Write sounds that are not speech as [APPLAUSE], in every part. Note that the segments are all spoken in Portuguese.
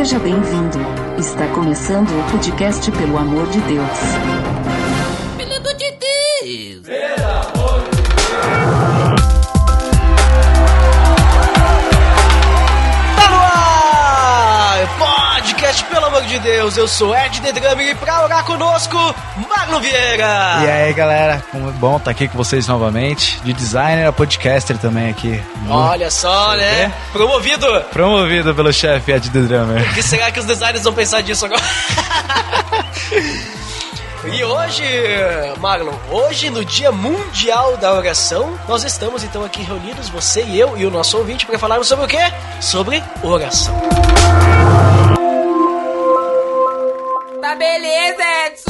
Seja bem-vindo. Está começando o podcast Pelo Amor de Deus. Pelo amor de Deus! Tá no ar! Podcast, pelo amor de Deus, eu sou Ed The Drummer e pra orar conosco, Marlon Vieira! E aí, galera, como é bom estar aqui com vocês novamente. De designer a podcaster também aqui. Olha só, né? Promovido! Promovido pelo chefe Ed The Drummer. O que será que os designers vão pensar disso agora? [LAUGHS] E hoje, Marlon, hoje no Dia Mundial da Oração, nós estamos então aqui reunidos, você e eu e o nosso ouvinte, para falarmos sobre o quê? Sobre oração. Tá beleza, Edson!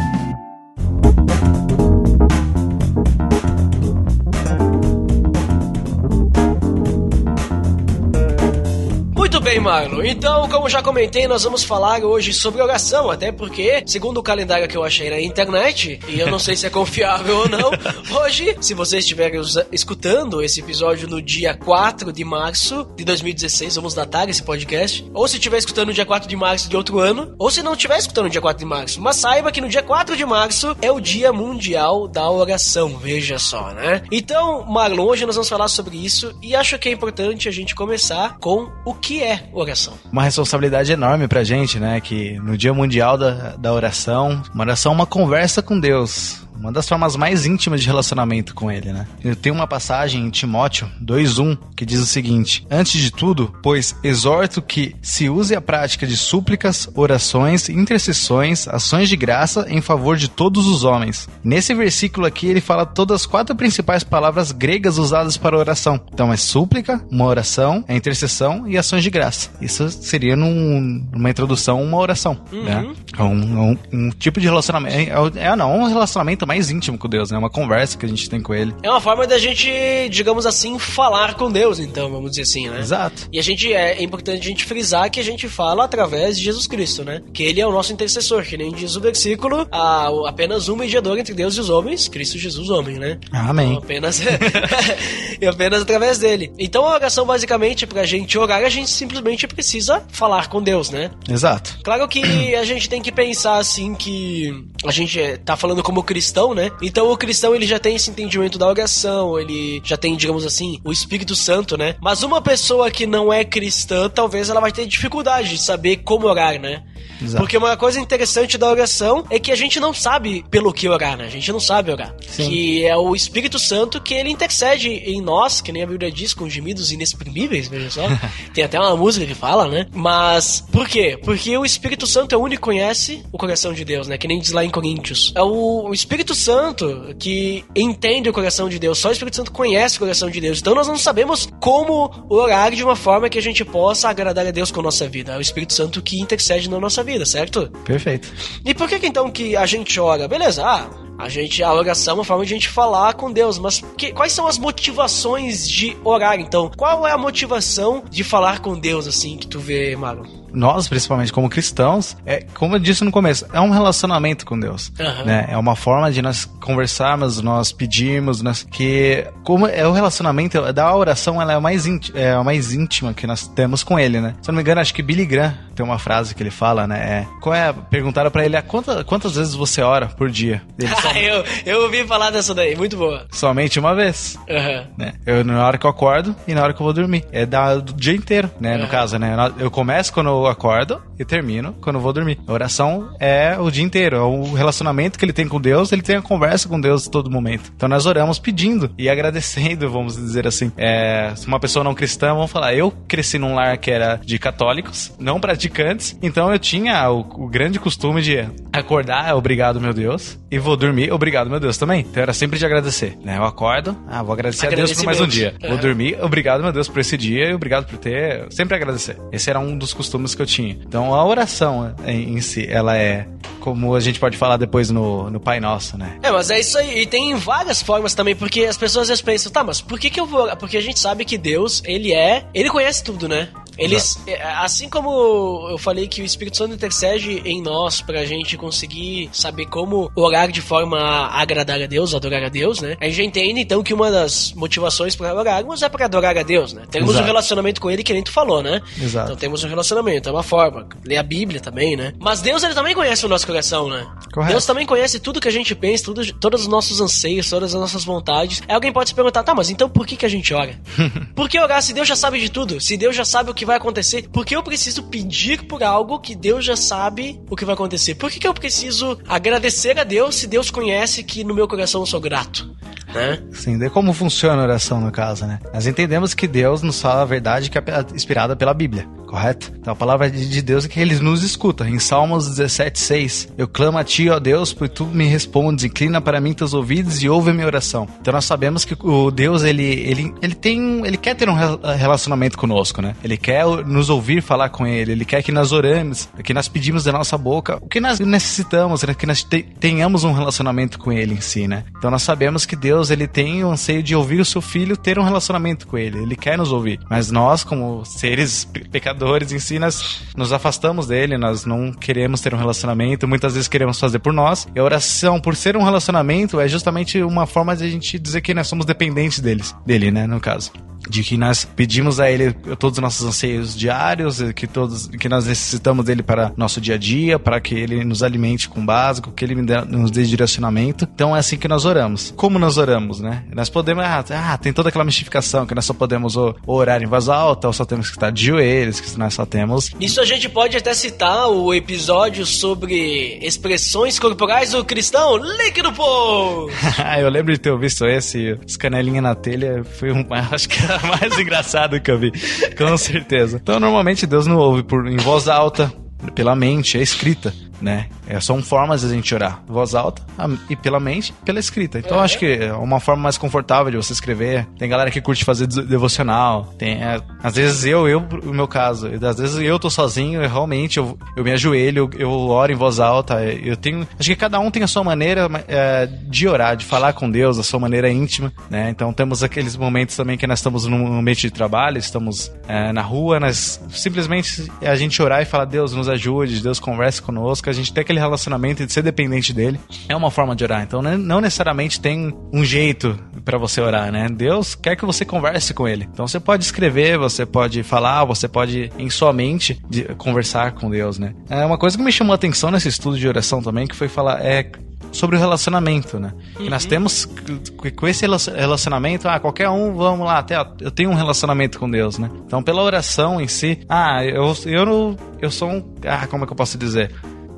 Marlon. Então, como já comentei, nós vamos falar hoje sobre oração, até porque, segundo o calendário que eu achei na internet, e eu não sei se é confiável ou não, [LAUGHS] hoje, se vocês estiverem usa- escutando esse episódio no dia 4 de março de 2016, vamos datar esse podcast, ou se estiver escutando no dia 4 de março de outro ano, ou se não estiver escutando no dia 4 de março, mas saiba que no dia 4 de março é o Dia Mundial da Oração, veja só, né? Então, Marlon, hoje nós vamos falar sobre isso e acho que é importante a gente começar com o que é oração. Uma responsabilidade enorme pra gente, né? Que no Dia Mundial da, da Oração, uma oração é uma conversa com Deus. Uma das formas mais íntimas de relacionamento com ele, né? Eu tenho uma passagem em Timóteo 2:1 que diz o seguinte: Antes de tudo, pois exorto que se use a prática de súplicas, orações, intercessões, ações de graça em favor de todos os homens. Nesse versículo aqui ele fala todas as quatro principais palavras gregas usadas para oração. Então é súplica, uma oração, é intercessão e ações de graça. Isso seria num- numa introdução uma oração, né? É um, um- um tipo de relacionamento. É, é, não, um relacionamento mais íntimo com Deus, né? Uma conversa que a gente tem com ele. É uma forma da gente, digamos assim, falar com Deus, então, vamos dizer assim, né? Exato. E a gente é, importante a gente frisar que a gente fala através de Jesus Cristo, né? Que ele é o nosso intercessor, que nem diz o versículo, há apenas um mediador entre Deus e os homens, Cristo Jesus, homem, né? Amém. Então, apenas, [LAUGHS] e apenas através dele. Então a oração, basicamente, pra gente orar, a gente simplesmente precisa falar com Deus, né? Exato. Claro que a gente tem que pensar assim que a gente é, tá falando como cristão, né? Então o cristão ele já tem esse entendimento da oração, ele já tem, digamos assim, o Espírito Santo, né? Mas uma pessoa que não é cristã, talvez ela vai ter dificuldade de saber como orar, né? Exato. Porque uma coisa interessante da oração é que a gente não sabe pelo que orar, né? A gente não sabe orar. Sim. Que é o Espírito Santo que ele intercede em nós, que nem a Bíblia diz, com gemidos inexprimíveis, veja só. [LAUGHS] Tem até uma música que fala, né? Mas por quê? Porque o Espírito Santo é o único que conhece o coração de Deus, né? Que nem diz lá em Coríntios. É o, o Espírito Santo que entende o coração de Deus. Só o Espírito Santo conhece o coração de Deus. Então nós não sabemos como orar de uma forma que a gente possa agradar a Deus com a nossa vida. É o Espírito Santo que intercede na nossa vida, certo? Perfeito. E por que, que então que a gente ora? Beleza, ah, a gente a oração é uma forma de a gente falar com Deus, mas que- quais são as motivações de orar então? Qual é a motivação de falar com Deus assim que tu vê, Marlon? Nós, principalmente como cristãos, é, como eu disse no começo, é um relacionamento com Deus. Aham. Né? É uma forma de nós conversarmos, nós pedirmos, nós, que como é o relacionamento da oração, ela é a mais íntima, é a mais íntima que nós temos com ele, né? Se eu não me engano, acho que Billy Graham tem uma frase que ele fala, né? É, qual é, perguntaram pra ele, ah, quanta, quantas vezes você ora por dia? Ele, [LAUGHS] Ah, eu, eu ouvi falar dessa daí, muito boa. somente uma vez. Aham. né? Eu, na hora que eu acordo e na hora que eu vou dormir. É da, do dia inteiro, né? No Uhum. caso, né? Eu começo quando acordo e termino quando vou dormir. A oração é o dia inteiro. É o relacionamento que ele tem com Deus, ele tem a conversa com Deus todo momento. Então nós oramos pedindo e agradecendo, vamos dizer assim. É, se uma pessoa não cristã, vamos falar, eu cresci num lar que era de católicos, não praticantes, então eu tinha o, o grande costume de acordar, obrigado meu Deus, e vou dormir, obrigado meu Deus também. Então era sempre de agradecer, né? Eu acordo, ah, vou agradecer a Deus por mais um dia. Vou É. dormir, obrigado meu Deus por esse dia e obrigado por ter, sempre agradecer. Esse era um dos costumes que eu tinha. Então A oração em, em si, ela é como a gente pode falar depois no, no Pai Nosso, né? É, mas é isso aí. E tem várias formas também, porque as pessoas às vezes pensam, tá, mas por que que eu vou... Porque a gente sabe que Deus, ele é... Ele conhece tudo, né? Eles, é, assim como eu falei que o Espírito Santo intercede em nós pra gente conseguir saber como orar de forma a agradar a Deus, adorar a Deus, né? A gente entende então que uma das motivações para orarmos é para adorar a Deus, né? Temos Exato. um relacionamento com ele que nem tu falou, né? Exato. Então temos um relacionamento, é uma forma. Ler a Bíblia também, né? Mas Deus, ele também conhece o nosso coração, né? Correto. Deus também conhece tudo que a gente pensa, tudo, todos os nossos anseios, todas as nossas vontades. Aí alguém pode se perguntar, tá, mas então por que, que a gente ora? [LAUGHS] por que orar se Deus já sabe de tudo? Se Deus já sabe o que vai acontecer, por que eu preciso pedir por algo que Deus já sabe o que vai acontecer? Por que, que eu preciso agradecer a Deus se Deus conhece que no meu coração eu sou grato? Né? Sim, daí como funciona a oração no caso, né? Nós entendemos que Deus nos fala a verdade que é inspirada pela Bíblia, correto? Então a palavra de Deus é que ele nos escuta. Em Salmos 17:6, eu clamo a ti, ó Deus, porque tu me respondes, inclina para mim teus ouvidos e ouve a minha oração. Então nós sabemos que o Deus ele ele ele tem ele quer ter um relacionamento conosco, né? Ele quer nos ouvir falar com ele, ele quer que nós oremos, que nós pedimos da nossa boca o que nós necessitamos, né? que nós te, tenhamos um relacionamento com ele em si, né? Então nós sabemos que Deus ele tem o anseio de ouvir o seu filho ter um relacionamento com ele, ele quer nos ouvir. Mas nós, como seres pecadores em si, nós nos afastamos dele, nós não queremos ter um relacionamento, muitas vezes queremos fazer por nós. E a oração, por ser um relacionamento, é justamente uma forma de a gente dizer que nós somos dependentes deles, dele, né, no caso de que nós pedimos a ele todos os nossos anseios diários, que todos que nós necessitamos dele para nosso dia a dia, para que ele nos alimente com o básico, que ele nos dê direcionamento. Então é assim que nós oramos. Como nós oramos, né? Nós podemos, ah, ah tem toda aquela mistificação que nós só podemos orar em voz alta, ou só temos que estar de joelhos, que nós só temos. Isso a gente pode até citar o episódio sobre expressões corporais do cristão, link no post! [LAUGHS] Eu lembro de ter visto esse, os canelinha na telha, foi um, [LAUGHS] acho que [LAUGHS] mais engraçado que eu vi. Com certeza. Então, normalmente Deus não ouve por, em voz alta, pela mente, é escrita né? É, são formas de a gente orar. Voz alta e pela mente pela escrita. Então É. acho que é uma forma mais confortável de você escrever. Tem galera que curte fazer de- devocional. Tem, é, às vezes eu, eu, no meu caso, às vezes eu tô sozinho e realmente eu, eu me ajoelho, eu, eu oro em voz alta. Eu tenho. Acho que cada um tem a sua maneira é, de orar, de falar com Deus, a sua maneira íntima, né? Então temos aqueles momentos também que nós estamos num ambiente de trabalho, estamos é, na rua, nós simplesmente a gente orar e falar, Deus nos ajude, Deus converse conosco, a gente tem aquele relacionamento de ser dependente dele. É uma forma de orar. Então né, não necessariamente tem um jeito pra você orar, né? Deus quer que você converse com ele. Então você pode escrever, você pode falar, você pode em sua mente de- conversar com Deus, né? É uma coisa que me chamou a atenção nesse estudo de oração também, que foi falar é sobre o relacionamento, né? Que nós temos que- com esse relacion- relacionamento, ah, qualquer um, vamos lá, até eu tenho um relacionamento com Deus, né? Então pela oração em si, ah, eu eu eu sou um, ah, como é que eu posso dizer?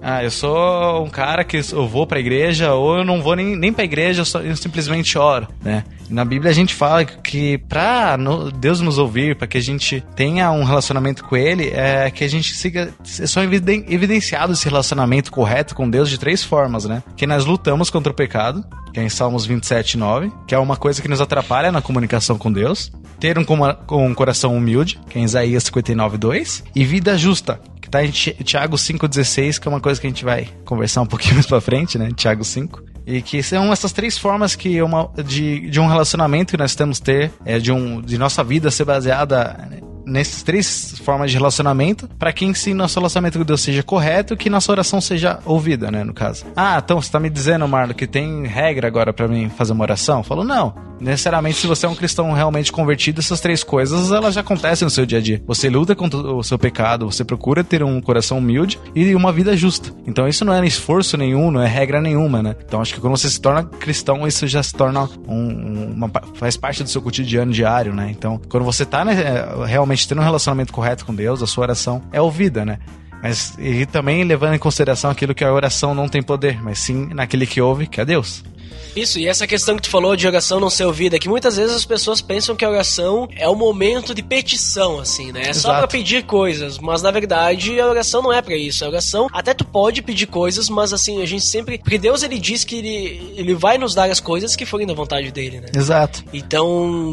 Ah, eu sou um cara que eu vou pra igreja ou eu não vou nem, nem pra igreja, eu, só- eu simplesmente oro, né? Na Bíblia a gente fala que pra Deus nos ouvir, pra que a gente tenha um relacionamento com Ele, é que a gente siga. É só eviden- evidenciado esse relacionamento correto com Deus de três formas, né? Que nós lutamos contra o pecado, que é em Salmos 27, 9, que é uma coisa que nos atrapalha na comunicação com Deus. Ter um, um coração humilde, que é em Isaías 59, 2. E vida justa, tá em Ti- Tiago 5,16, que é uma coisa que a gente vai conversar um pouquinho [LAUGHS] mais pra frente, né? Tiago 5. E que são essas três formas que uma, de, de um relacionamento que nós temos ter, é, de, um, de nossa vida ser baseada nessas três formas de relacionamento, para que em si nosso relacionamento com Deus seja correto e que nossa oração seja ouvida, né, no caso. Ah, então você tá me dizendo, Marlon, que tem regra agora para mim fazer uma oração? Eu falo, não. Necessariamente, se você é um cristão realmente convertido, essas três coisas elas já acontecem no seu dia a dia. Você luta contra o seu pecado, você procura ter um coração humilde e uma vida justa. Então isso não é esforço nenhum, não é regra nenhuma, né? Então acho que quando você se torna cristão, isso já se torna um, uma, faz parte do seu cotidiano diário, né? Então quando você tá né, realmente tendo um relacionamento correto com Deus, a sua oração é ouvida, né? Mas e também levando em consideração aquilo que a oração não tem poder, mas sim naquele que ouve, que é Deus. Isso, e essa questão que tu falou de oração não ser ouvida, que muitas vezes as pessoas pensam que a oração é o momento de petição, assim, né? É só Exato. pra pedir coisas, mas na verdade a oração não é pra isso. A oração, até tu pode pedir coisas, mas assim, a gente sempre. Porque Deus ele diz que ele, ele vai nos dar as coisas que forem da vontade dele, né? Exato. Então,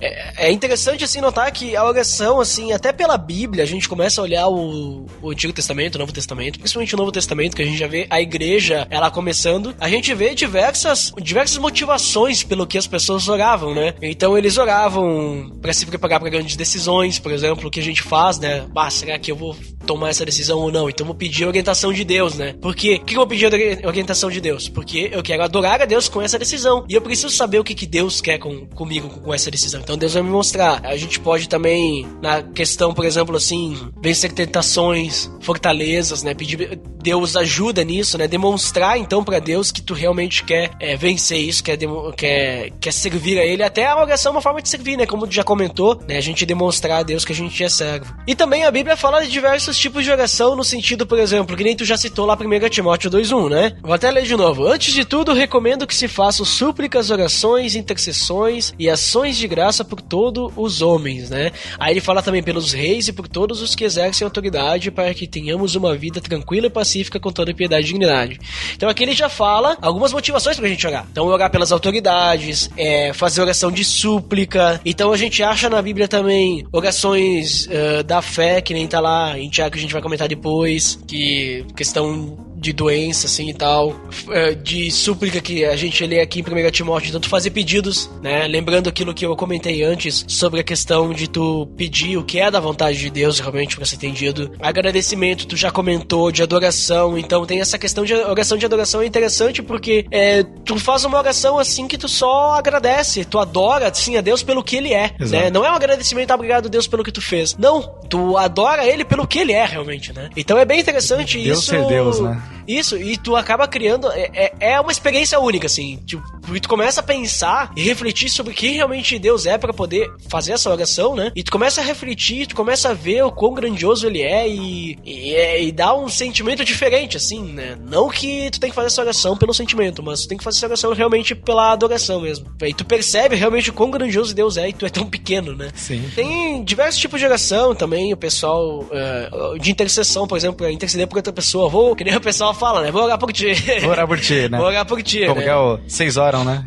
é, é interessante assim notar que a oração, assim, até pela Bíblia, a gente começa a olhar o, o Antigo Testamento, o Novo Testamento, principalmente o Novo Testamento, que a gente já vê a igreja ela começando, a gente vê diversas, diversas motivações pelo que as pessoas oravam, né? Então eles oravam para se preparar para grandes decisões, por exemplo, o que a gente faz, né? Bah, será que eu vou tomar essa decisão ou não? Então vou pedir a orientação de Deus, né? Porque, por que eu vou pedir a ori- orientação de Deus? Porque eu quero adorar a Deus com essa decisão. E eu preciso saber o que, que Deus quer com, comigo com essa decisão. Então Deus vai me mostrar. A gente pode também, na questão, por exemplo, assim, vencer tentações, fortalezas, né? Pedir Deus ajuda nisso, né? Demonstrar então pra Deus que tu realmente quer é, vencer isso, quer, quer, quer servir a Ele. Até a oração é uma forma de servir, né? Como já comentou, né? A gente demonstrar a Deus que a gente é servo. E também a Bíblia fala de diversos tipos de oração, no sentido, por exemplo, que nem tu já citou lá 1 Timóteo 2.1, né? Vou até ler de novo. Antes de tudo, recomendo que se façam súplicas, orações, intercessões e ações de graça por todos os homens, né? Aí ele fala também pelos reis e por todos os que exercem autoridade para que tenhamos uma vida tranquila e pacífica com toda piedade e dignidade. Então aqui ele já fala algumas motivações pra gente orar. Então orar pelas autoridades, é, fazer oração de súplica. Então a gente acha na Bíblia também orações eh, da fé, que nem tá lá em Tiago que a gente vai comentar depois, que questão de doença, assim, e tal, eh, de súplica que a gente lê aqui em 1 Timóteo, então tu fazer pedidos, né, lembrando aquilo que eu comentei antes, sobre a questão de tu pedir o que é da vontade de Deus, realmente, pra ser entendido, agradecimento, tu já comentou, de adoração, então tem essa questão de oração de adoração é interessante porque é, tu faz uma oração assim que tu só agradece, tu adora, sim, a Deus pelo que ele é, né, não é um agradecimento, "Ah, obrigado Deus pelo que tu fez, não, tu adora ele pelo que ele é, realmente, né, então é bem interessante Deus isso... ser Deus, né? Isso, e tu acaba criando. É, é- é uma experiência única, assim. Tipo, e tu começa a pensar e refletir sobre quem realmente Deus é pra poder fazer essa oração, né? E tu começa a refletir, tu começa a ver o quão grandioso ele é e, e, e dá um sentimento diferente, assim, né? Não que tu tem que fazer essa oração pelo sentimento, mas tu tem que fazer essa oração realmente pela adoração mesmo. E tu percebe realmente o quão grandioso Deus é e tu é tão pequeno, né? Sim. Tem diversos tipos de oração também, o pessoal é, de intercessão, por exemplo, interceder por outra pessoa. Vou, que nem o pessoal fala, né? Vou orar por ti. Vou orar por ti, né? [LAUGHS] Vou orar por ti, Como né? que é o seis oram, né?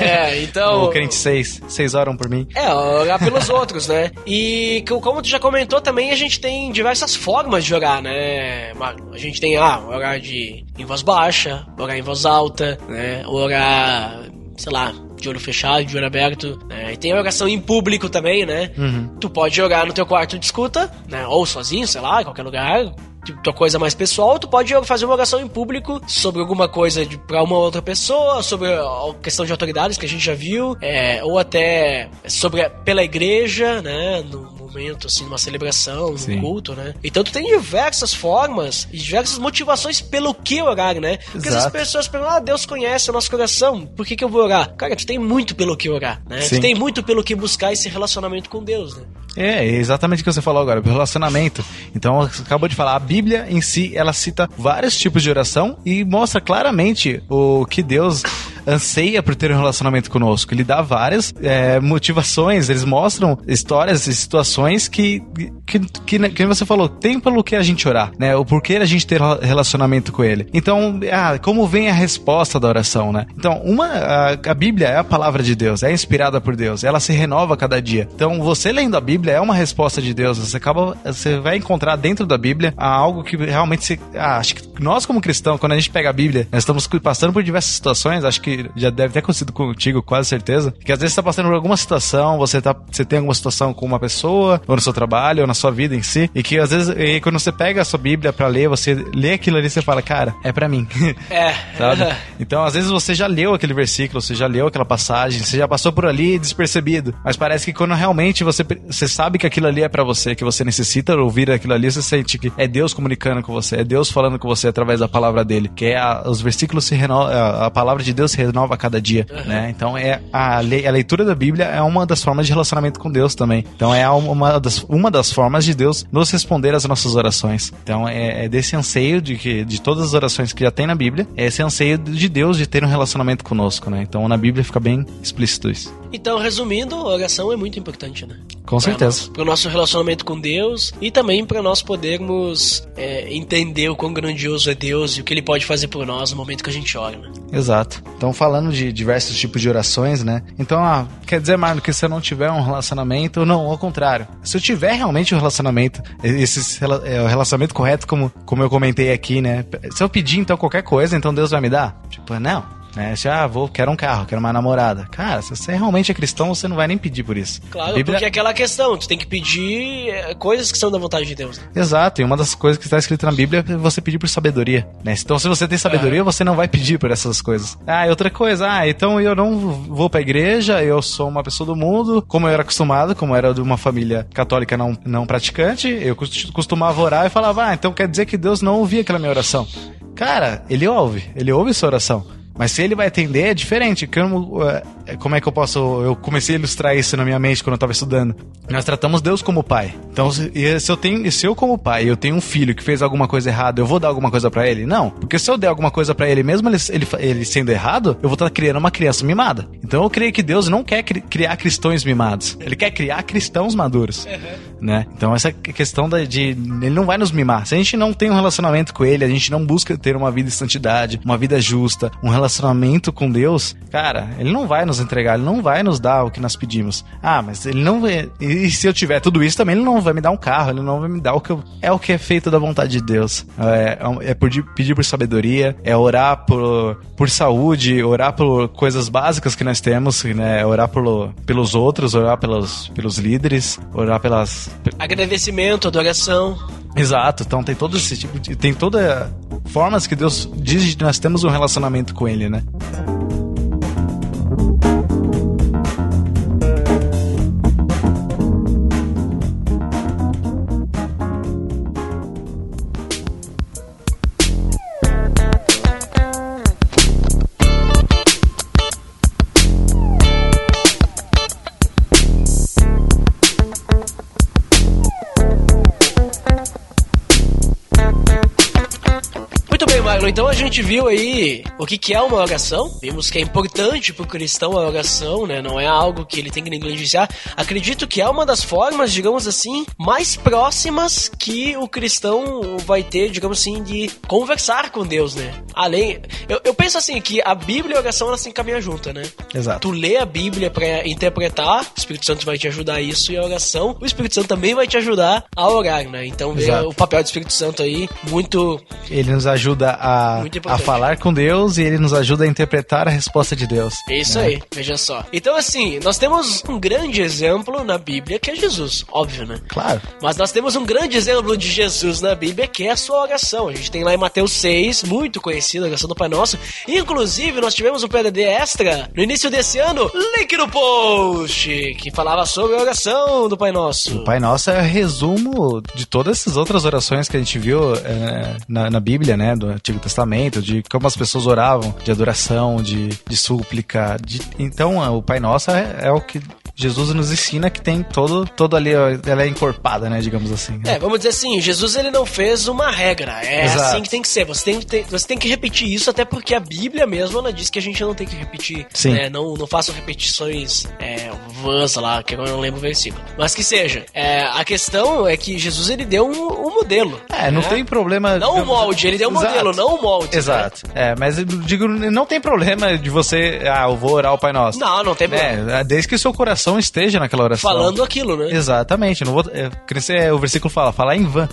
É, então- [LAUGHS] o crente seis. Seis oram por mim. É, orar pelos outros, né? E co- como tu já comentou também, a gente tem diversas formas de orar, né? A gente tem, ah, orar de em voz baixa, orar em voz alta, né? Orar, sei lá, de olho fechado, de olho aberto, né? E tem a oração em público também, né? Tu pode orar no teu quarto de escuta, né? Ou sozinho, sei lá, em qualquer lugar. Tipo, tua coisa mais pessoal, tu pode fazer uma oração em público sobre alguma coisa pra uma outra pessoa, sobre a questão de autoridades que a gente já viu, é, ou até sobre a- pela igreja, né? No momento, assim, numa celebração, num Sim. culto, né? Então tu tem diversas formas e diversas motivações pelo que orar, né? Porque vezes as Exato. pessoas perguntam, ah, Deus conhece o nosso coração, por que, que eu vou orar? Cara, tu tem muito pelo que orar, né? Sim. Tu tem muito pelo que buscar esse relacionamento com Deus, né? É, é exatamente o que você falou agora, relacionamento. Então, acabou de falar, a Bíblia em si, ela cita vários tipos de oração e mostra claramente o que Deus anseia por ter um relacionamento conosco. Ele dá várias é, motivações, eles mostram histórias e situações que, que, que, né, que você falou, tem pelo que a gente orar, né? O porquê a gente ter relacionamento com ele. Então, ah, como vem a resposta da oração, né? Então, uma, a, a Bíblia é a palavra de Deus, é inspirada por Deus, ela se renova cada dia. Então, você lendo a Bíblia é uma resposta de Deus, você acaba, você vai encontrar dentro da Bíblia algo que realmente se, ah, acho que nós como cristãos, quando a gente pega a Bíblia, nós estamos passando por diversas situações, acho que já deve ter acontecido contigo, quase certeza, que às vezes você tá passando por alguma situação, você tá, você tem alguma situação com uma pessoa, ou no seu trabalho, ou na sua vida em si, e que às vezes, e quando você pega a sua Bíblia pra ler, você lê aquilo ali e você fala, cara, é pra mim. [LAUGHS] É. [LAUGHS] Então, às vezes você já leu aquele versículo, você já leu aquela passagem, você já passou por ali despercebido. Mas parece que quando realmente você, você sabe que aquilo ali é pra você, que você necessita ouvir aquilo ali, você sente que é Deus comunicando com você, é Deus falando com você através da palavra dele. Que é a- os versículos se renovam, a, a palavra de Deus se renova a cada dia, né? Então é a, le- a leitura da Bíblia é uma das formas de relacionamento com Deus também. Então é uma das, uma das formas de Deus nos responder às nossas orações. Então é, é desse anseio de que de todas as orações que já tem na Bíblia, é esse anseio de Deus de ter um relacionamento conosco, né? Então na Bíblia fica bem explícito isso. Então, resumindo, a oração é muito importante, né? Com certeza. Para o nosso relacionamento com Deus e também para nós podermos é, entender o quão grandioso é Deus e o que Ele pode fazer por nós no momento que a gente ora, né? Exato. Então, falando de diversos tipos de orações, né? Então, ah, quer dizer, Marlon, que se eu não tiver um relacionamento, não, ao contrário. Se eu tiver realmente um relacionamento, esse é, o relacionamento correto, como, como eu comentei aqui, né? Se eu pedir, então, qualquer coisa, então Deus vai me dar? Tipo, não. Né? Se, ah, vou, quero um carro, quero uma namorada. Cara, se você realmente é cristão, você não vai nem pedir por isso. Claro, Bíblia- porque é aquela questão, tu tem que pedir é, coisas que são da vontade de Deus. né? Exato, e uma das coisas que está escrita na Bíblia é você pedir por sabedoria, né? Então, se você tem sabedoria, você não vai pedir por essas coisas. Ah, e outra coisa, ah, então eu não vou pra igreja, eu sou uma pessoa do mundo, como eu era acostumado, como eu era de uma família católica não, não praticante, eu cos- costumava orar e falava, ah, então quer dizer que Deus não ouvia aquela minha oração. Cara, ele ouve, ele ouve sua oração. Mas se ele vai atender, é diferente. Eh, como é que eu posso. Eu comecei a ilustrar isso na minha mente quando eu tava estudando. Nós tratamos Deus como pai. Então, se, eu tenho, se eu, como pai, eu tenho um filho que fez alguma coisa errada, eu vou dar alguma coisa pra ele? Não. Porque se eu der alguma coisa pra ele, mesmo ele, ele, ele sendo errado, eu vou estar criando uma criança mimada. Então eu creio que Deus não quer cri- criar cristãos mimados. Ele quer criar cristãos maduros. Né? Então essa questão da, de. Ele não vai nos mimar. Se a gente não tem um relacionamento com ele, a gente não busca ter uma vida de santidade, uma vida justa, um relacionamento com Deus, cara, ele não vai nos entregar, ele não vai nos dar o que nós pedimos. Ah, mas ele não vai. E se eu tiver tudo isso também, ele não vai me dar um carro, ele não vai me dar o que eu. É o que é feito da vontade de Deus. É, é pedir, pedir por sabedoria, é orar por, por saúde, orar por coisas básicas que nós temos, né? Orar pelos outros, orar pelos, pelos líderes, orar pelas. Agradecimento, adoração. Exato, então tem todo esse tipo de. Tem toda formas que Deus diz que nós temos um relacionamento com Ele, né? Bem, Marlon. Então a gente viu aí o que, que é uma oração. Vimos que é importante pro cristão a oração, né? Não é algo que ele tem que negligenciar. Acredito que é uma das formas, digamos assim, mais próximas que o cristão vai ter, digamos assim, de conversar com Deus, né? Além. Eu, eu penso assim, que a Bíblia e a oração elas se caminham juntas, né? Exato. Tu lê a Bíblia pra interpretar, o Espírito Santo vai te ajudar a isso, e a oração, o Espírito Santo também vai te ajudar a orar, né? Então vê Exato. o papel do Espírito Santo aí muito Ele nos ajuda a, Muito a importante. falar com Deus e ele nos ajuda a interpretar a resposta de Deus. É isso né? aí, veja só. Então, assim, nós temos um grande exemplo na Bíblia que é Jesus, óbvio, né? Claro. Mas nós temos um grande exemplo de Jesus na Bíblia que é a sua oração. A gente tem lá em Mateus 6, muito conhecida, a oração do Pai Nosso. Inclusive, nós tivemos um PDD extra no início desse ano, link no post, que falava sobre a oração do Pai Nosso. O Pai Nosso é resumo de todas essas outras orações que a gente viu é, na, na Bíblia, né? Do Antigo Testamento, de como as pessoas oravam, de adoração, de, de súplica. de- então, é, o Pai Nosso é, é o que Jesus nos ensina que tem todo, todo ali, ela é encorpada, né? Digamos assim. né? É, vamos dizer assim, Jesus ele não fez uma regra. É Exato. assim que tem que ser. Você tem, que ter- você tem que repetir isso, até porque a Bíblia mesmo ela diz que a gente não tem que repetir. Sim. né? Não, não façam repetições é, vãs lá, que agora eu não lembro o versículo. Mas que seja. É, a questão é que Jesus ele deu um modelo. É, não né? tem problema. Não o molde, ele deu um Exato. modelo, não o molde. né? Exato. É, mas eu digo, não tem problema de você. Ah, eu vou orar o Pai Nosso. Não, não tem problema. É, desde que o seu coração esteja naquela oração. Falando aquilo, né? Exatamente. Não vou, é, é, o versículo fala, falar em vão.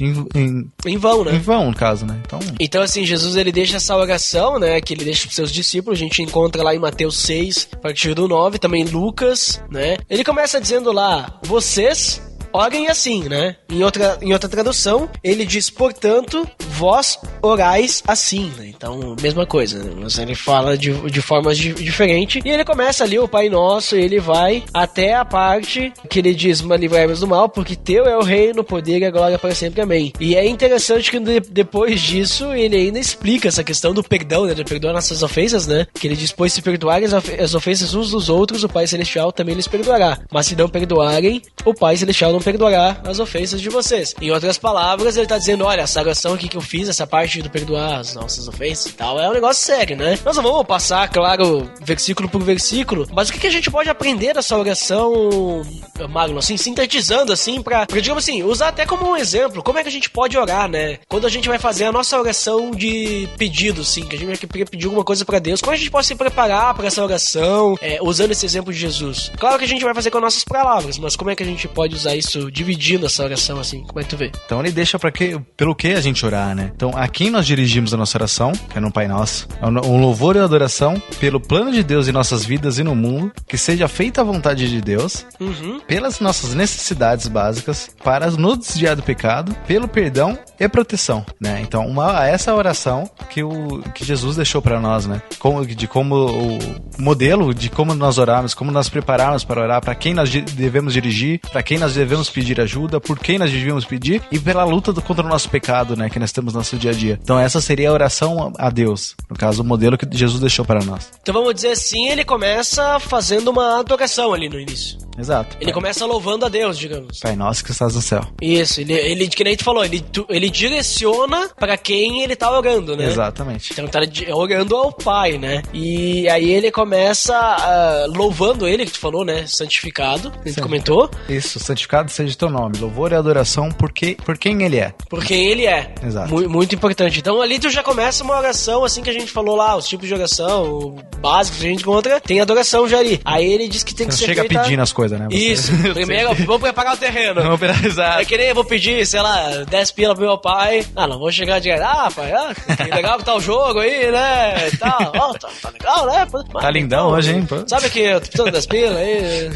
Em, em, Em vão, né? em vão, no caso, né? Então, Então, assim, Jesus ele deixa essa oração, né? Que ele deixa pros seus discípulos. A gente encontra lá em Mateus 6, a partir do 9, também Lucas, né? Ele começa dizendo lá: Vocês orem assim, né? Em outra, em outra tradução, ele diz, portanto, vós orais assim, né? Então, mesma coisa, né? Mas ele fala de, de formas di diferentes. E ele começa ali o Pai Nosso, e ele vai até a parte que ele diz, mas livrai-nos do mal, porque teu é o reino, o poder e a glória para sempre, amém. E é interessante que de, depois disso, ele ainda explica essa questão do perdão, né? De perdoar nossas ofensas, né? Que ele diz, pois se perdoarem as, as ofensas uns dos outros, o Pai Celestial também lhes perdoará. Mas se não perdoarem, o Pai Celestial não perdoará as ofensas de vocês. Em outras palavras, ele tá dizendo, olha, essa oração aqui que eu fiz, essa parte do perdoar as nossas ofensas e tal, é um negócio sério, né? Nós não vamos passar, claro, versículo por versículo, mas o que, que a gente pode aprender dessa oração, Magno, assim, sintetizando, assim, pra, pra, digamos assim, usar até como um exemplo, como é que a gente pode orar, né? Quando a gente vai fazer a nossa oração de pedido, assim, que a gente vai pedir alguma coisa para Deus, como a gente pode se preparar para essa oração, é, usando esse exemplo de Jesus? Claro que a gente vai fazer com nossas palavras, mas como é que a gente pode usar isso dividindo essa oração, assim? Como é que tu vê? Então ele deixa para que, pelo que a gente orar, né? Então a quem nós dirigimos a nossa oração, que é no Pai Nosso, é um louvor e adoração pelo plano de Deus em nossas vidas e no mundo, que seja feita a vontade de Deus, Uhum. pelas nossas necessidades básicas, para nos desviar do pecado, pelo perdão e proteção, né? Então, uma, essa oração que, o, que Jesus deixou para nós, né? Como, de como o modelo de como nós orarmos, como nós prepararmos para orar, para quem nós devemos dirigir, para quem nós devemos pedir ajuda, por quem nós devíamos pedir e pela luta contra o nosso pecado, né? Que nós temos no nosso dia a dia. Então, essa seria a oração a Deus, no caso, o modelo que Jesus deixou para nós. Então vamos dizer assim, ele começa fazendo uma adoração ali no início. Exato. Ele começa louvando a Deus, digamos. Pai nosso que estás no céu. Isso, ele, ele que nem tu falou, ele, tu- ele direciona pra quem ele tá orando, né? Exatamente. Então tá orando ao Pai, né? E aí ele começa ah, louvando ele, que tu falou, né? Santificado, Sim. comentou, Isso, santificado seja teu nome. Louvor e adoração por, que, por quem ele é. por quem ele é. Exato. Mu- muito importante. Então ali tu já começa uma oração, assim que a gente falou lá, os tipos de oração básicos que a gente encontra, tem adoração já ali. Aí ele diz que tem Você que ser chega feita... pedindo as coisas, né? Você- Isso, [LAUGHS] primeiro vamos preparar o terreno. Vamos exato. É que nem eu vou pedir, sei lá, 10 pila pro meu pai. Ah, não vou chegar direto. Ah, pai, ah, que legal que tá o jogo aí, né? E tal. Ó, tá, tá legal, né? Pô, Tá lindão hoje, hein, pô? Sabe que eu tô precisando das pilas aí.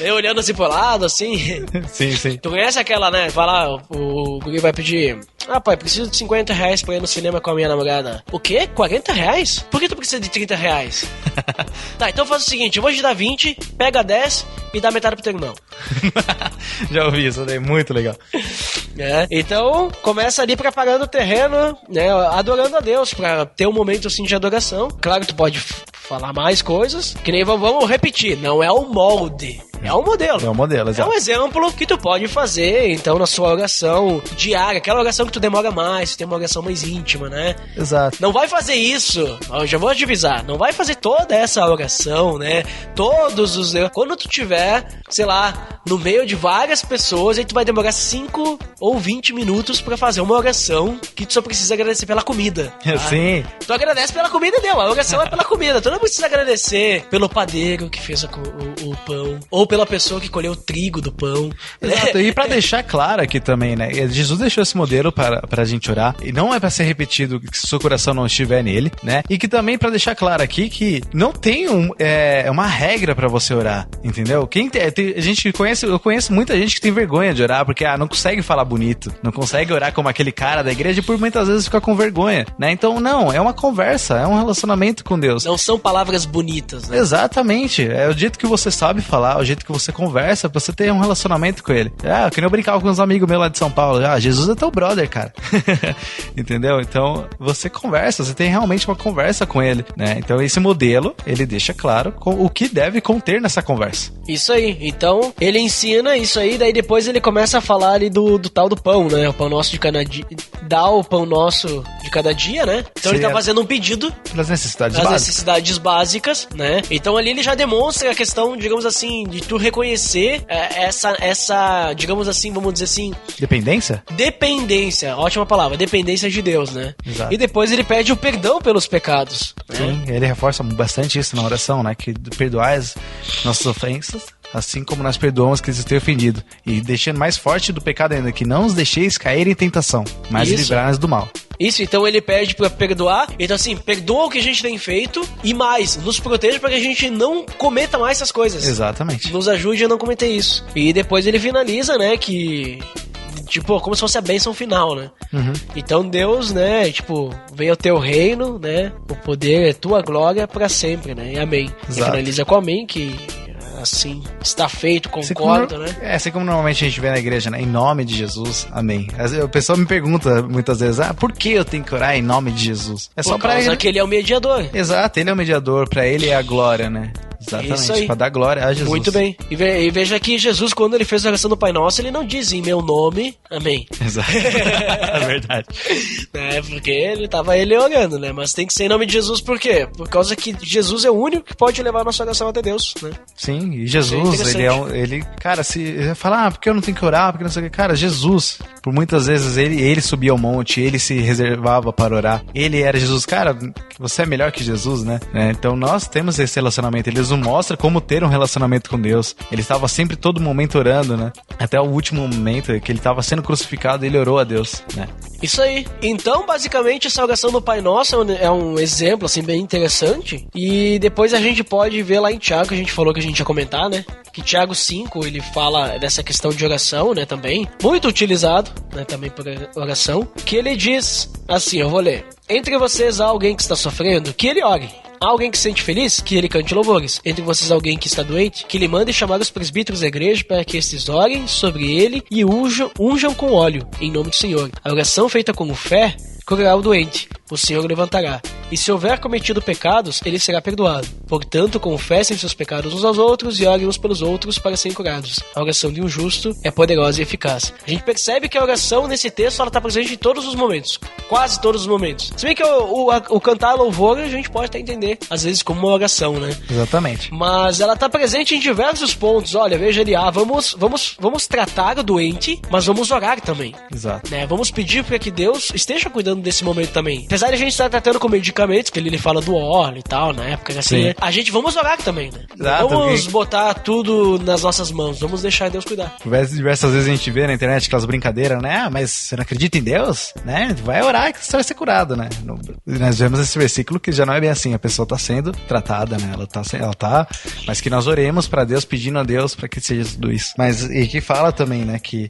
[LAUGHS] eu olhando assim pro lado, assim. [LAUGHS] Sim, sim. Tu conhece aquela, né? Vai lá, o, o guri vai pedir. Ah, pai, preciso de 50 reais pra ir no cinema com a minha namorada. O quê? 40 reais? Por que tu precisa de 30 reais? [LAUGHS] tá, então faz o seguinte: eu vou te dar 20, pega 10 e dá metade pro teu irmão. [LAUGHS] Já ouvi isso daí, muito legal. né? Então, começa ali preparando o terreno, né? Adorando a Deus, pra ter um momento assim de adoração. Claro que tu pode falar mais coisas, que nem vamos repetir, não é o molde, é o modelo. É o modelo, É exato. um exemplo que tu pode fazer, então, na sua oração diária, aquela oração que tu demora mais, tu tem uma oração mais íntima, né? Exato. Não vai fazer isso, eu já vou te avisar, não vai fazer toda essa oração, né? Todos os. Quando tu tiver, sei lá, no meio de várias pessoas, aí tu vai demorar 5 ou 20 minutos pra fazer uma oração que tu só precisa agradecer pela comida. tá? [LAUGHS] Sim. Tu agradece pela comida deu, a oração é pela comida. Tu não precisa agradecer pelo padeiro que fez o, o pão, ou pela pessoa que colheu o trigo do pão. Exato, e pra [LAUGHS] deixar claro aqui também, né? Jesus deixou esse modelo para, pra gente orar, e não é pra ser repetido que seu coração não estiver nele, né? E que também pra deixar claro aqui que não tem um, é, uma regra pra você orar, entendeu? Quem tem, tem- a gente conhece, eu conheço muita gente que tem vergonha de orar, porque ah, não consegue falar bonito, não consegue orar como aquele cara da igreja e por muitas vezes fica com vergonha, né? Então, não, é uma conversa, é um relacionamento com Deus. Não são palavras bonitas, né? Exatamente. É o jeito que você sabe falar, o jeito que você conversa, pra você ter um relacionamento com ele. Ah, eu queria brincar com uns amigos meus lá de São Paulo. Ah, Jesus é teu brother, cara. [LAUGHS] Entendeu? Então, você conversa, você tem realmente uma conversa com ele, né? Então, esse modelo, ele deixa claro o que deve conter nessa conversa. Isso aí. Então, ele ensina isso aí, daí depois ele começa a falar ali do, do tal do pão, né? O pão nosso de cada dia. Dá o pão nosso de cada dia, né? Então ele Seria- tá fazendo um pedido Pelas necessidades das básicas. necessidades básicas, né? Então ali ele já demonstra a questão, digamos assim, de tu reconhecer é, essa, essa, digamos assim, vamos dizer assim, Dependência? dependência. Ótima palavra, dependência de Deus, né? Exato. E depois ele pede o perdão pelos pecados. né? Sim, ele reforça bastante isso na oração, né? Que perdoais nossas ofensas, assim como nós perdoamos que eles têm ofendido. E deixando mais forte do pecado ainda, que não os deixeis cair em tentação, mas livrar-nos do mal. Isso, então ele pede pra perdoar. Então, assim, perdoa o que a gente tem feito e mais, nos proteja para que a gente não cometa mais essas coisas. Exatamente. Nos ajude a não cometer isso. E depois ele finaliza, né, que. Tipo, como se fosse a bênção final, né? Uhum. Então Deus, né, tipo, venha o teu reino, né? O poder é tua glória pra sempre, né? E amém. E Exato. finaliza com amém, que assim está feito, Assim concordo, como, né? É, assim como normalmente a gente vê na igreja, né? Em nome de Jesus, amém. O pessoal me pergunta muitas vezes, ah, por que eu tenho que orar em nome de Jesus? É só Por causa ele. que ele é o mediador. Exato, ele é o mediador, pra ele é a glória, né? Exatamente, Isso aí. pra dar glória a Jesus. Muito bem. E, ve- e veja que Jesus, quando ele fez a oração do Pai Nosso, ele não diz em meu nome, amém. Exato. [LAUGHS] é verdade. né? Porque ele tava ele orando, né? Mas tem que ser em nome de Jesus, por quê? Por causa que Jesus é o único que pode levar a nossa oração até Deus, né? Sim, e é Jesus, interessante. ele é um, ele, cara, se ele fala, ah, porque eu não tenho que orar, porque não sei o que, cara, Jesus, por muitas vezes ele, ele subia ao monte, ele se reservava para orar, ele era Jesus, cara, você é melhor que Jesus, né? É, então nós temos esse relacionamento, ele nos mostra como ter um relacionamento com Deus, ele estava sempre todo momento orando, né? Até o último momento que ele estava sendo crucificado, ele orou a Deus, né? Isso aí. Então, basicamente, essa oração do Pai Nosso é um, é um exemplo, assim, bem interessante. E depois a gente pode ver lá em Tiago, que a gente falou que a gente ia comentar, né? Que Tiago 5, ele fala dessa questão de oração, né, também. Muito utilizado, né, também por oração. Que ele diz, assim, eu vou ler. Entre vocês há alguém que está sofrendo, que ele ore. Alguém que se sente feliz? Que ele cante louvores. Entre vocês alguém que está doente? Que ele mande chamar os presbíteros da igreja para que estes orem sobre ele e unjam, unjam com óleo, em nome do Senhor. A oração feita com fé curará o doente, o Senhor o levantará. E se houver cometido pecados, ele será perdoado. Portanto, confessem seus pecados uns aos outros e orem uns pelos outros para serem curados. A oração de um justo é poderosa e eficaz. A gente percebe que a oração nesse texto ela está presente em todos os momentos, quase todos os momentos. Se bem que o, o, a- o cantar louvor a gente pode até entender, às vezes, como uma oração, né? Exatamente. Mas ela tá presente em diversos pontos. Olha, veja ali, ah, vamos, vamos, vamos tratar o doente, mas vamos orar também. Exato. Né? Vamos pedir para que Deus esteja cuidando desse momento também. Apesar de a gente estar tratando com medicamentos, que ele, ele fala do óleo e tal, na época, assim, Sim. né? a gente vamos orar também, né? Exato, vamos botar tudo nas nossas mãos, vamos deixar Deus cuidar. Diversas, vezes a gente vê na internet aquelas brincadeiras, né? Ah, mas você não acredita em Deus? Né? Vai orar que você vai ser curado, né? No- nós vemos esse versículo que já não é bem assim. A pessoa tá sendo tratada, né? Ela tá, ela tá. Mas que nós oremos pra Deus, pedindo a Deus pra que seja tudo isso. Mas e que fala também, né? Que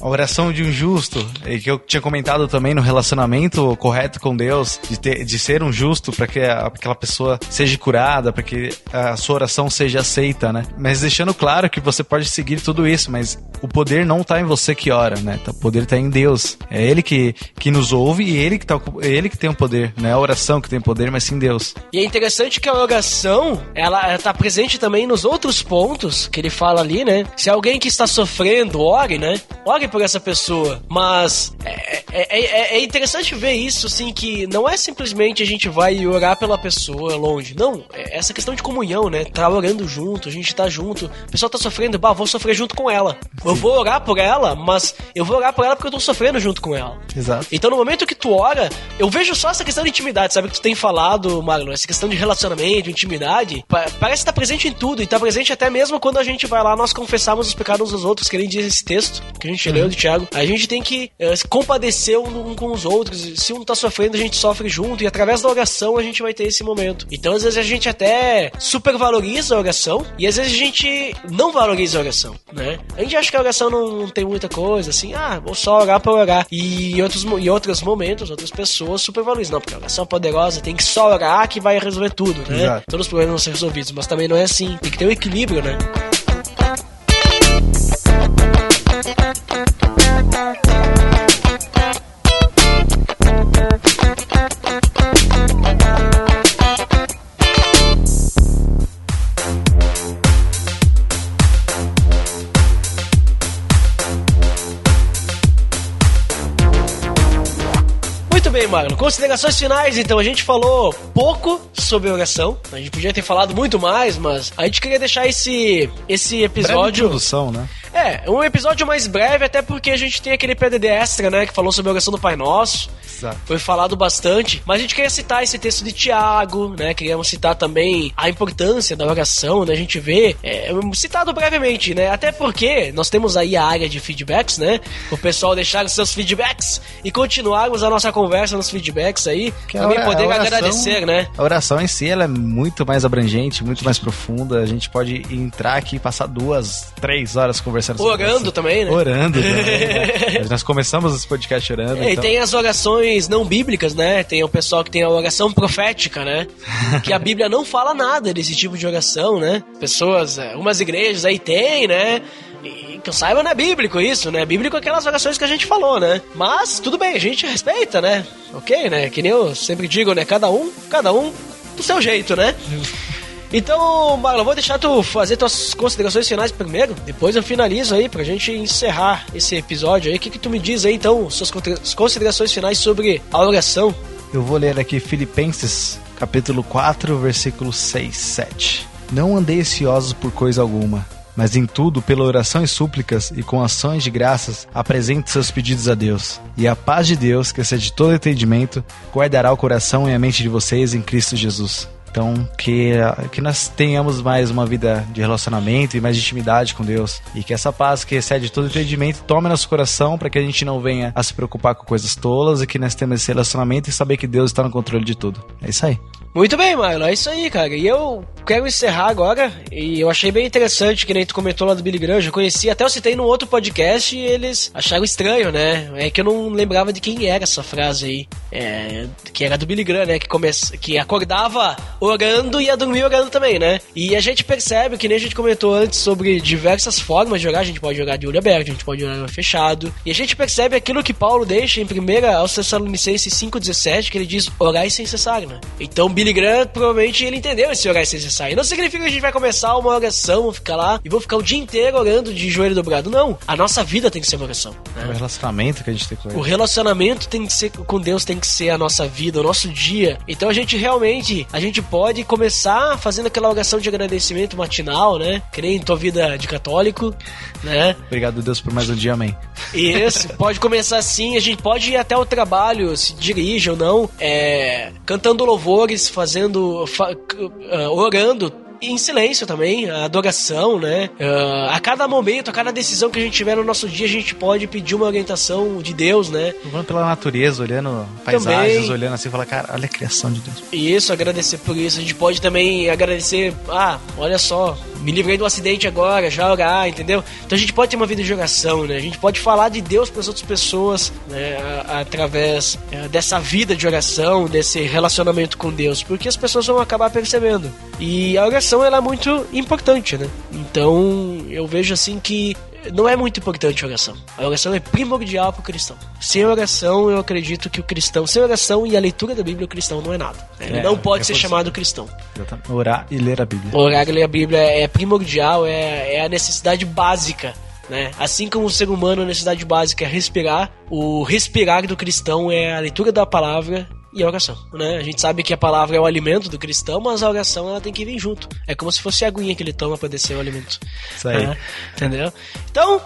a oração de um justo, que eu tinha comentado também no relacionamento correto com Deus, de, ter, de ser um justo para que aquela pessoa seja curada, para que a sua oração seja aceita, né? Mas deixando claro que você pode seguir tudo isso, mas o poder não tá em você que ora, né? Tá- O poder tá em Deus. É Ele que, que nos ouve e ele que, tá, ele que tem o poder. Não é a oração que tem o poder, mas sim Deus. E é interessante que a oração, ela, ela tá presente também nos outros pontos que ele fala ali, né? Se alguém que está sofrendo, ore, né? Ore por essa pessoa. Mas é, é, é- é interessante ver isso, assim, que não é simplesmente a gente vai orar pela pessoa longe. Não, é essa questão de comunhão, né? Tá orando junto, a gente tá junto. A pessoa tá sofrendo, bah, vou sofrer junto com ela. Eu vou orar por ela, mas eu vou orar por ela porque eu tô sofrendo junto com ela. Exato. Então, no momento que tu ora, eu vejo só essa questão de intimidade, sabe? Que tu tem falado, Marlon, essa questão de relacionamento, intimidade, pa- parece estar presente em tudo, e tá presente até mesmo quando a gente vai lá, nós confessarmos os pecados uns aos outros, que nem diz esse texto, que a gente leu de Tiago. A gente tem que eh, se compadecer um, um com os outros, e se um tá sofrendo, a gente sofre junto, e através da oração a gente vai ter esse momento. Então, às vezes, a gente até supervaloriza a oração, e às vezes a gente não valoriza a oração, né? A gente acha que a oração não, não tem muita coisa, assim, ah, vou só orar pra orar. E em outros, em outros momentos, outras pessoas supervalorizam. Não, porque a oração é poderosa, tem que só orar que vai resolver tudo, né? Exato. Todos os problemas vão ser resolvidos, mas também não é assim. Tem que ter um equilíbrio, né? Marlon. Considerações finais, então. A gente falou pouco sobre oração. A gente podia ter falado muito mais, mas a gente queria deixar esse, esse Breve episódio. introdução, né? É, um episódio mais breve, até porque a gente tem aquele PDD extra, né, que falou sobre a oração do Pai Nosso. Exato. Foi falado bastante, mas a gente queria citar esse texto de Tiago, né? Queríamos citar também a importância da oração, né? A gente vê, é, citado brevemente, né? Até porque nós temos aí a área de feedbacks, né? O pessoal deixar os seus feedbacks e continuarmos a nossa conversa nos feedbacks aí, Que também poder a oração- agradecer, né? A oração em si ela é muito mais abrangente, muito mais profunda. A gente pode entrar aqui e passar duas, três horas conversando sobre Orando isso. também, né? Orando também. né? [LAUGHS] Nós começamos esse podcast orando. É, e então- tem as orações não bíblicas, né? Tem o pessoal que tem a oração profética, né? [LAUGHS] Que a Bíblia não fala nada desse tipo de oração, né? Pessoas, é, umas igrejas aí tem, né? E que eu saiba não é bíblico isso, né? Bíblico é aquelas orações que a gente falou, né? Mas tudo bem, a gente respeita, né? Ok, né? Que nem eu sempre digo, né? Cada um, cada um do seu jeito, né? Então, Marlon, vou deixar tu fazer tuas considerações finais primeiro, depois eu finalizo aí pra gente encerrar esse episódio aí. O que, que tu me diz aí, então, suas considerações finais sobre a oração? Eu vou ler aqui Filipenses, capítulo 4, versículos 6, 7. Não andei ansiosos por coisa alguma, mas em tudo, pela oração e súplicas e com ações de graças, apresente seus pedidos a Deus. E a paz de Deus, que excede todo entendimento, guardará o coração e a mente de vocês em Cristo Jesus. Então, que, que nós tenhamos mais uma vida de relacionamento e mais de intimidade com Deus. E que essa paz que excede todo entendimento tome nosso coração para que a gente não venha a se preocupar com coisas tolas e que nós temos esse relacionamento e saber que Deus está no controle de tudo. É isso aí. Muito bem, Marlon, é isso aí, cara. E eu quero encerrar agora. E eu achei bem interessante, que nem tu comentou lá do Billy Graham. Eu conheci, até eu citei num outro podcast e eles acharam estranho, né? É que eu não lembrava de quem era essa frase aí. É, que era do Billy Graham, né? Que, come... que acordava orando e ia dormir orando também, né? E a gente percebe, que nem a gente comentou antes, sobre diversas formas de orar. A gente pode orar de olho aberto, a gente pode orar fechado. E a gente percebe aquilo que Paulo deixa em 1 aos Tessalonicenses 5,17, que ele diz orar sem cessar, né? Então Billy Graham, provavelmente, ele entendeu esse orar sem cessar. E não significa que a gente vai começar uma oração, ficar lá e vou ficar o dia inteiro orando de joelho dobrado. Não. A nossa vida tem que ser uma oração. É o Né? relacionamento que a gente tem com O ele. relacionamento tem que ser com Deus, tem que ser a nossa vida, o nosso dia. Então a gente realmente, a gente pode começar fazendo aquela oração de agradecimento matinal, né? Que nem tua vida de católico, né? Obrigado, Deus, por mais um dia, amém. Isso, [LAUGHS] pode começar assim, a gente pode ir até o trabalho, se dirige ou não, é, cantando louvores, fazendo, fa- ah, orando. Em silêncio também, a adoração, né? Ah, a cada momento, a cada decisão que a gente tiver no nosso dia, a gente pode pedir uma orientação de Deus, né? Vamos pela natureza, olhando paisagens, Também. olhando assim e falar, cara, olha a criação de Deus. Isso, agradecer por isso. A gente pode também agradecer, ah, olha só, me livrei do acidente agora, já orar, entendeu? Então a gente pode ter uma vida de oração, né? A gente pode falar de Deus para as outras pessoas, né? através eh, dessa vida de oração, desse relacionamento com Deus, porque as pessoas vão acabar percebendo. E a oração, ela é muito importante, né? Então eu vejo assim que não é muito importante a oração. A oração é primordial para o cristão. Sem oração, eu acredito que o cristão, sem oração e a leitura da Bíblia, o cristão não é nada. Ele É, não pode é ser você. chamado cristão. Orar e ler a Bíblia. Orar e ler a Bíblia é primordial, é, é a necessidade básica. Né? Assim como o ser humano, a necessidade básica é respirar, o respirar do cristão é a leitura da palavra e a oração. Né? A gente sabe que a palavra é o alimento do cristão, mas a oração ela tem que vir junto. É como se fosse a aguinha que ele toma para descer o alimento. Isso aí. É, entendeu? Então,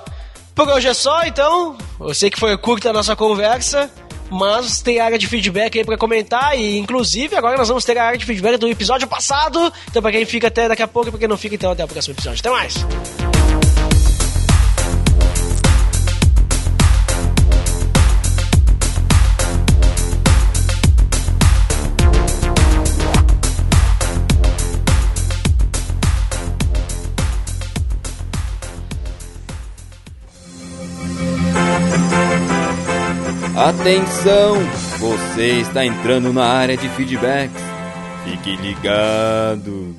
por hoje é só, então. Eu sei que foi curta a nossa conversa. Mas tem área de feedback aí pra comentar. E inclusive agora nós vamos ter a área de feedback do episódio passado. Então, pra quem fica até daqui a pouco e pra quem não fica, então até o próximo episódio. Até mais! Atenção! Você está entrando na área de feedbacks. Fique ligado.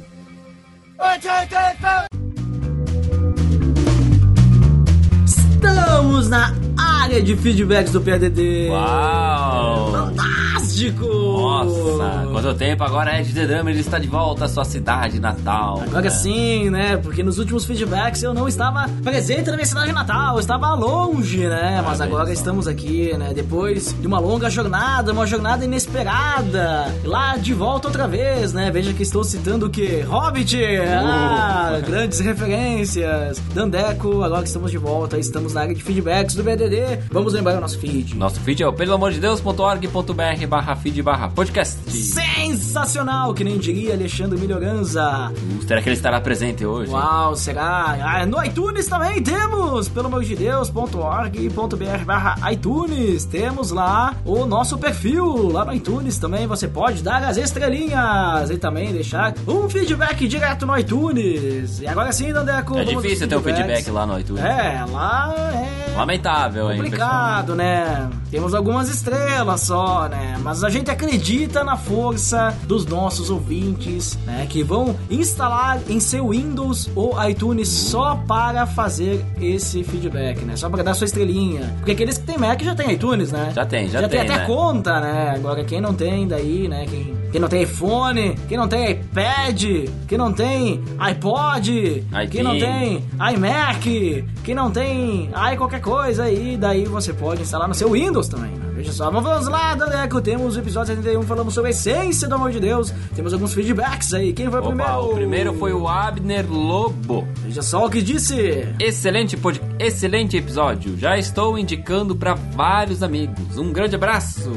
Estamos na área de feedbacks do PADD. Uau! Fantástico! Nossa, quanto tempo agora Ed The Drummer está de volta à sua cidade natal. Agora né? sim, né? Porque nos últimos feedbacks eu não estava presente na minha cidade natal, eu estava longe, né? Mas Ah, agora bem só. estamos aqui, né? Depois de uma longa jornada, uma jornada inesperada. Lá de volta outra vez, né? Veja que estou citando o quê? Hobbit! Ah, grandes referências. Dandeco, agora que estamos de volta, estamos na área de feedbacks do BDD. Vamos lembrar o nosso feed. Nosso feed é o peloamordedeus.org.br barra feed barra podcast. Sensacional, que nem diria Alexandre Melhoranza. Será que ele estará presente hoje? Uau, será? Ah, no iTunes também temos, pelo amor de Deus.org.br barra iTunes. Temos lá o nosso perfil. Lá no iTunes também você pode dar as estrelinhas e também deixar um feedback direto no iTunes. E agora sim, Dandeco. É difícil ter um feedback lá no iTunes. É, lá é Lamentável, hein, complicado, né? Temos algumas estrelas só, né? Mas a gente acredita na força dos nossos ouvintes, né? Que vão instalar em seu Windows ou iTunes só para fazer esse feedback, né? Só para dar sua estrelinha. Porque aqueles que tem Mac já tem iTunes, né? Já tem, já já tem, tem, até né? conta, né? Agora quem não tem daí, né? Quem, quem não tem iPhone, quem não tem iPad, quem não tem iPod, quem não tem iMac, quem não tem ai qualquer coisa aí, daí você pode instalar no seu Windows também. né? Veja só, mas vamos lá, Daneco, temos o episódio 71 falamos sobre a essência do amor de Deus, temos alguns feedbacks aí, quem foi o Opa, primeiro? o primeiro foi o Abner Lobo. Veja só o que disse. Excelente, pod... Excelente episódio. Já estou indicando para vários amigos. Um grande abraço.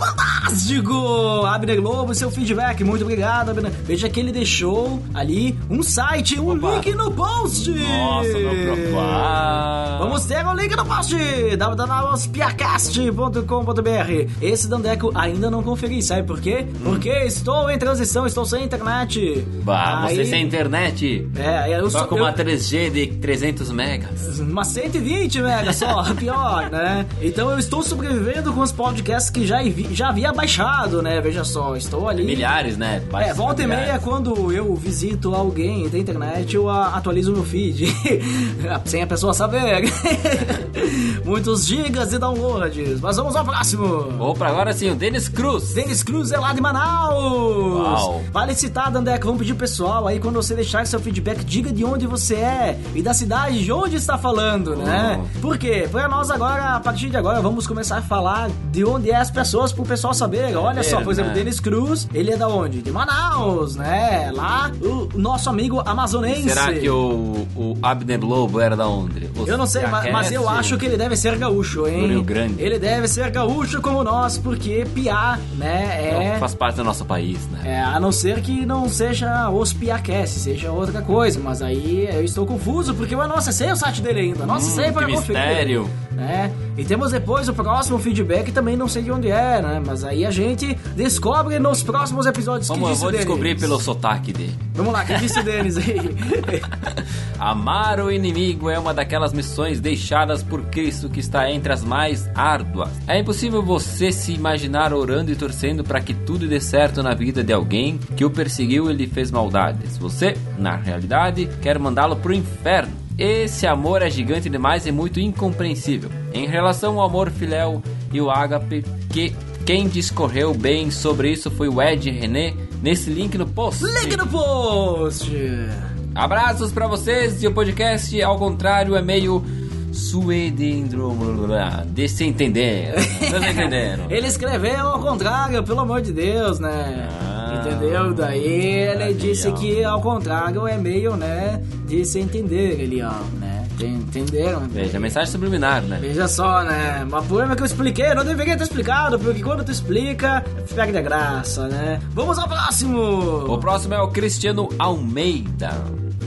Fantástico! Abner Globo, seu feedback, muito obrigado, Abner. Veja que ele deixou ali um site, um Opa. link no post. Nossa, meu. Vamos ter o link no post www.piacast.com.br Esse Dandeco ainda não conferi, sabe por quê? Porque estou em transição, estou sem internet. Bah, você Aí- sem internet. É, eu Só sou com eu- uma 3G de 300 megas. Uma 120 mega só, [LAUGHS] pior, né? Então eu estou sobrevivendo com os podcasts que já, vi- já havia baixado, né? Veja só, estou ali. Milhares, né? É, volta e meia, quando eu visito alguém da internet, eu atualizo meu feed. [LAUGHS] Sem a pessoa saber. [LAUGHS] Muitos gigas de downloads. Mas vamos ao próximo. Opa, agora sim, o Denis Cruz. Denis Cruz é lá de Manaus. Uau. Vale citar, Dandeco, vamos pedir pessoal aí, quando você deixar seu feedback, diga de onde você é e da cidade de onde está falando, né? Oh. Por quê? Pra nós agora, a partir de agora, vamos começar a falar de onde é as pessoas pro pessoal saber. Olha só, por exemplo, né? Denis Cruz, ele é da onde? De Manaus, né? Lá, o nosso amigo amazonense. Será que o, o Abner Lobo era da onde? Os Eu não sei, ma- mas, eu acho que ele deve ser gaúcho, hein? Do Rio Grande. Ele deve ser gaúcho como nós, porque Piá, né, é... Faz parte do nosso país, né? É, a não ser que não seja os Piacast, seja outra coisa. Mas aí eu estou confuso, porque eu não acessei o site dele ainda. Acessei Hum, para que conferir. mistério. Né? E temos depois o próximo feedback, também não sei de onde é, né? Mas aí a gente descobre nos próximos episódios Vamos, que eu disse vou o Denis. descobrir pelo sotaque dele. Vamos lá, que disse o Denis aí? [LAUGHS] Amar o inimigo é uma daquelas missões deixadas por Cristo que está entre as mais árduas. É impossível você se imaginar orando e torcendo para que tudo dê certo na vida de alguém que o perseguiu e lhe fez maldades. Você, na realidade, quer mandá-lo pro inferno. Esse amor é gigante demais e muito incompreensível. Em relação ao amor filéu e o ágape, que quem discorreu bem sobre isso foi o Ed René nesse link no post. Link no post! Abraços pra vocês e o podcast, ao contrário, é meio suedendro, de se entender. Vocês [LAUGHS] entenderam? Ele escreveu ao contrário, pelo amor de Deus, né? Ah. Entendeu? Daí ele disse que ao contrário é meio, né? De se entender ó, né? Entenderam? Veja, mensagem subliminar, né? Veja só, né? Uma problema que eu expliquei, não deveria ter explicado, porque quando tu explica, perde a graça, né? Vamos ao próximo! O próximo é o Cristiano Almeida.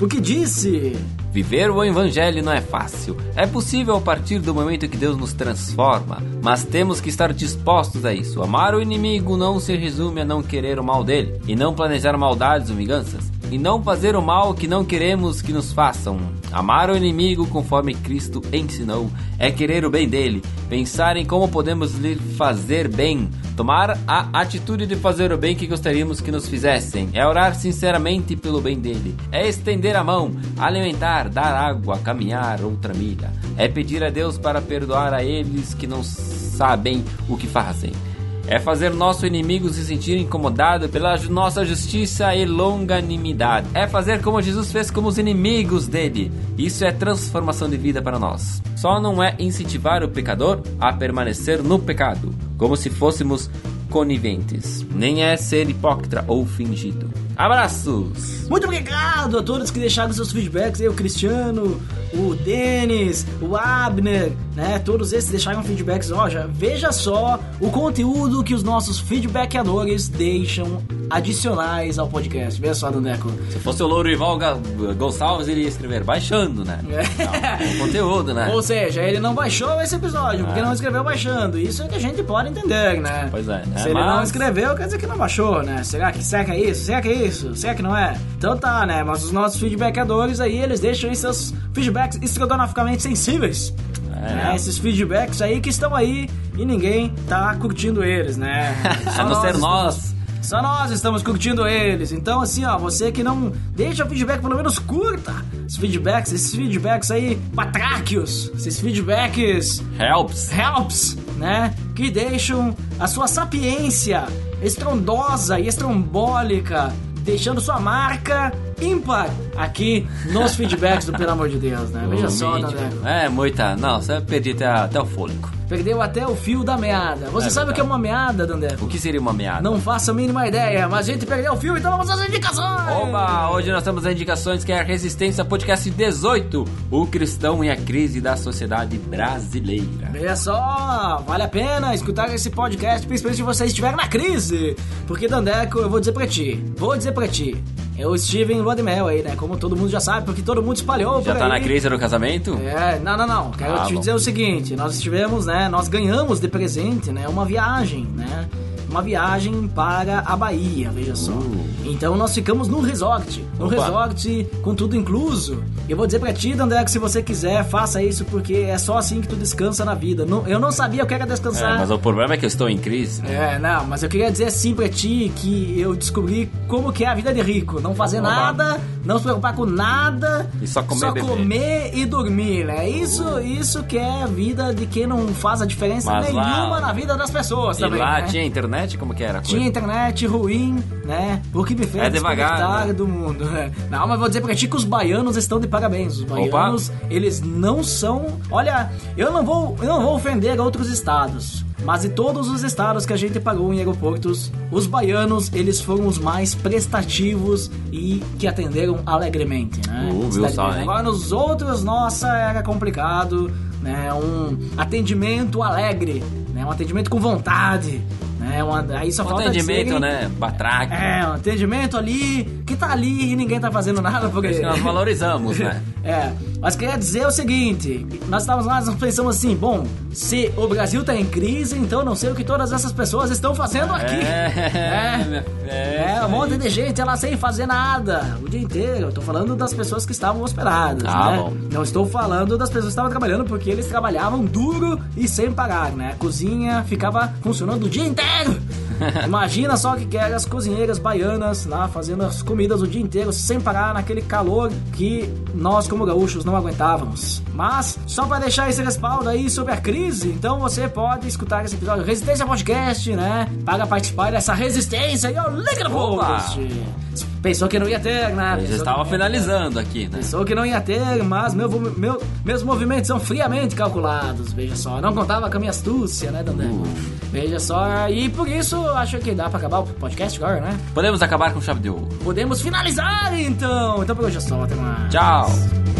O que disse? Viver o Evangelho não é fácil. É possível a partir do momento que Deus nos transforma, mas temos que estar dispostos a isso. Amar o inimigo não se resume a não querer o mal dele, e não planejar maldades ou vinganças, e não fazer o mal que não queremos que nos façam. Amar o inimigo conforme Cristo ensinou é querer o bem dele, pensar em como podemos lhe fazer bem, tomar a atitude de fazer o bem que gostaríamos que nos fizessem, é orar sinceramente pelo bem dele, é estender a mão, alimentar, dar água, caminhar outra milha, é pedir a Deus para perdoar a eles que não sabem o que fazem. É fazer nosso inimigo se sentir incomodado pela nossa justiça e longanimidade. É fazer como Jesus fez com os inimigos dele. Isso é transformação de vida para nós. Só não é incentivar o pecador a permanecer no pecado, como se fôssemos coniventes. Nem é ser hipócrita ou fingido. Abraços! Muito obrigado a todos que deixaram seus feedbacks o Cristiano, o Denis, o Abner, né? Todos esses deixaram feedbacks. Ó, já, veja só o conteúdo que os nossos feedbackadores deixam adicionais ao podcast. Veja só, Dandeco. Se fosse o Lourival Ga- Gonçalves, ele ia escrever baixando, né? É. Não, o conteúdo, né? Ou seja, ele não baixou esse episódio, porque não escreveu baixando. Isso é que a gente pode entender, né? Pois é, né? Se ele não Mas- escreveu, quer dizer que não baixou, né? Será que, será que é isso? Será que é isso? Será que não é? Então tá, né? Mas os nossos feedbackadores aí, eles deixam aí seus feedbacks estrogonoficamente sensíveis. É. né? Esses feedbacks aí que estão aí e ninguém tá curtindo eles, né? [LAUGHS] A não ser estamos- nós. Só nós estamos curtindo eles. Então, assim, ó, você que não deixa feedback, pelo menos curta os feedbacks, esses feedbacks aí, patráquios, esses feedbacks Helps! helps, né? Que deixam a sua sapiência estrondosa e estrombólica, deixando sua marca ímpar aqui nos [LAUGHS] feedbacks do Pelo Amor de Deus, né? Veja só, mítico. né? É, muita. Não, você perdi até, até o fôlego. Perdeu até o fio da meada. Você É sabe o que é uma meada, Dandeco? O que seria uma meada? Não faço a mínima ideia, mas a gente perdeu o fio, então vamos às indicações! Oba! Hoje nós temos as indicações que é a Resistência Podcast 18, o cristão e a crise da sociedade brasileira. Veja só, vale a pena escutar esse podcast, principalmente se você estiver na crise. Porque, Dandeco, eu vou dizer pra ti, vou dizer pra ti, eu estive em lua de mel aí, né? Como todo mundo já sabe, porque todo mundo espalhou Já tá na aí. crise do casamento? É, não, não, não. Quero Ah, te bom. dizer o seguinte: nós estivemos, né? Nós ganhamos de presente, né? Uma viagem, né? Uma viagem para a Bahia, veja só. Então nós ficamos no resort. No Uh. Opa. resort com tudo incluso. Eu vou dizer pra ti, André, que se você quiser, faça isso, porque é só assim que tu descansa na vida. Não- eu não sabia o que era É, descansar. mas o problema é que eu estou em crise. né? É, não, mas eu queria dizer assim pra ti que eu descobri como que é a vida de rico. Não fazer nada, não se preocupar com nada. E só comer só e beber. comer e dormir, né? Isso, isso que é a vida de quem não faz a diferença Mas lá- nenhuma na vida das pessoas E também, lá né? tinha internet? Como que era? Tinha internet ruim, né? O que me fez É devagar, né? do mundo. né? Não, mas vou dizer pra ti que os baianos estão de parabéns. Os baianos, eles não são... Olha, eu não vou, eu não vou ofender outros estados. Mas de todos os estados que a gente pagou em aeroportos, os baianos, eles foram os mais prestativos e que atenderam alegremente, né? Uh, viu só? Agora nos outros, nossa, era complicado, né? Um atendimento alegre, né? Um atendimento com vontade, né? Uma, aí só Um falta atendimento, né? Batraque. É, um atendimento ali, que tá ali e ninguém tá fazendo nada por Isso que nós valorizamos, né? [LAUGHS] É, mas queria dizer o seguinte: nós estávamos lá, nós pensamos assim, bom, se o Brasil tá em crise, então não sei o que todas essas pessoas estão fazendo aqui. É, [LAUGHS] É, [LAUGHS] um monte de gente lá sem fazer nada o dia inteiro. Eu tô falando das pessoas que estavam hospedadas, Ah, né? bom. Não estou falando das pessoas que estavam trabalhando porque eles trabalhavam duro e sem parar, né? A cozinha ficava funcionando o dia inteiro. Imagina só que que eram as cozinheiras baianas lá fazendo as comidas o dia inteiro sem parar naquele calor que nós como gaúchos não aguentávamos. Mas só para deixar esse respaldo aí sobre a crise, então você pode escutar esse episódio Resistência Podcast, né? Para participar dessa resistência e ó, link no post. Pensou que não ia ter, né? Eu já estava finalizando aqui, né? Pensou que não ia ter, mas meu, meu- meus movimentos são friamente calculados, veja só. Não contava com a minha astúcia, né, Dandé? Veja só, e por isso acho que dá pra acabar o podcast agora, né? Podemos acabar com chave de ouro. Podemos finalizar então! Então por hoje é só, até mais. Tchau! Ciao.